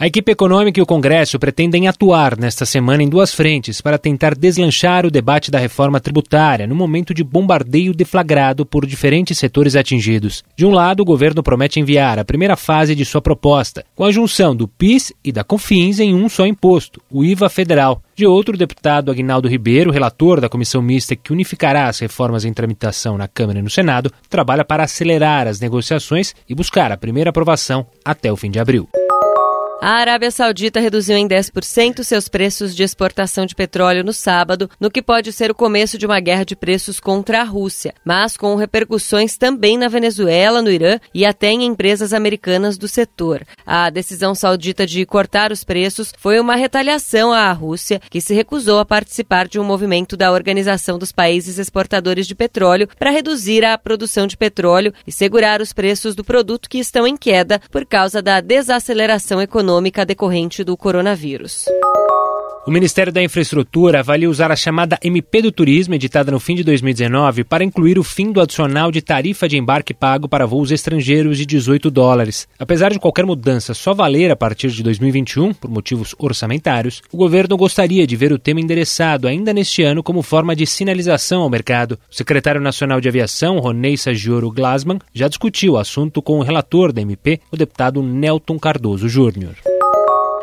A equipe econômica e o Congresso pretendem atuar nesta semana em duas frentes para tentar deslanchar o debate da reforma tributária no momento de bombardeio deflagrado por diferentes setores atingidos. De um lado, o governo promete enviar a primeira fase de sua proposta, com a junção do PIS e da COFINS em um só imposto, o IVA federal. De outro, o deputado Agnaldo Ribeiro, relator da comissão mista que unificará as reformas em tramitação na Câmara e no Senado, trabalha para acelerar as negociações e buscar a primeira aprovação até o fim de abril. A Arábia Saudita reduziu em 10% seus preços de exportação de petróleo no sábado, no que pode ser o começo de uma guerra de preços contra a Rússia, mas com repercussões também na Venezuela, no Irã e até em empresas americanas do setor. A decisão saudita de cortar os preços foi uma retaliação à Rússia, que se recusou a participar de um movimento da Organização dos Países Exportadores de Petróleo para reduzir a produção de petróleo e segurar os preços do produto que estão em queda por causa da desaceleração econômica econômica decorrente do coronavírus. O Ministério da Infraestrutura avalia usar a chamada MP do Turismo, editada no fim de 2019, para incluir o fim do adicional de tarifa de embarque pago para voos estrangeiros de 18 dólares. Apesar de qualquer mudança só valer a partir de 2021, por motivos orçamentários, o governo gostaria de ver o tema endereçado ainda neste ano como forma de sinalização ao mercado. O secretário nacional de aviação, Ronei Sagioro Glasman, já discutiu o assunto com o relator da MP, o deputado Nelton Cardoso Júnior.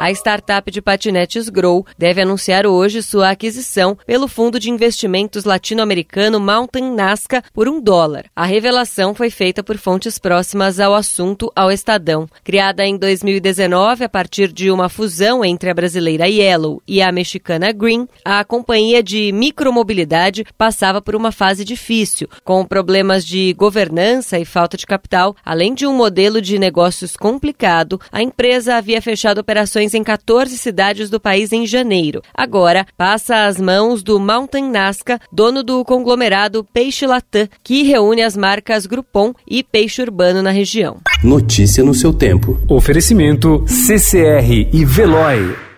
A startup de patinetes Grow deve anunciar hoje sua aquisição pelo fundo de investimentos latino-americano Mountain Nazca por um dólar. A revelação foi feita por fontes próximas ao assunto ao Estadão. Criada em 2019 a partir de uma fusão entre a brasileira Yellow e a mexicana Green, a companhia de micromobilidade passava por uma fase difícil, com problemas de governança e falta de capital, além de um modelo de negócios complicado. A empresa havia fechado operações em 14 cidades do país em janeiro. Agora passa às mãos do Mountain Nazca, dono do conglomerado Peixe Latam, que reúne as marcas Groupon e Peixe Urbano na região. Notícia no seu tempo. Oferecimento CCR e Veloy.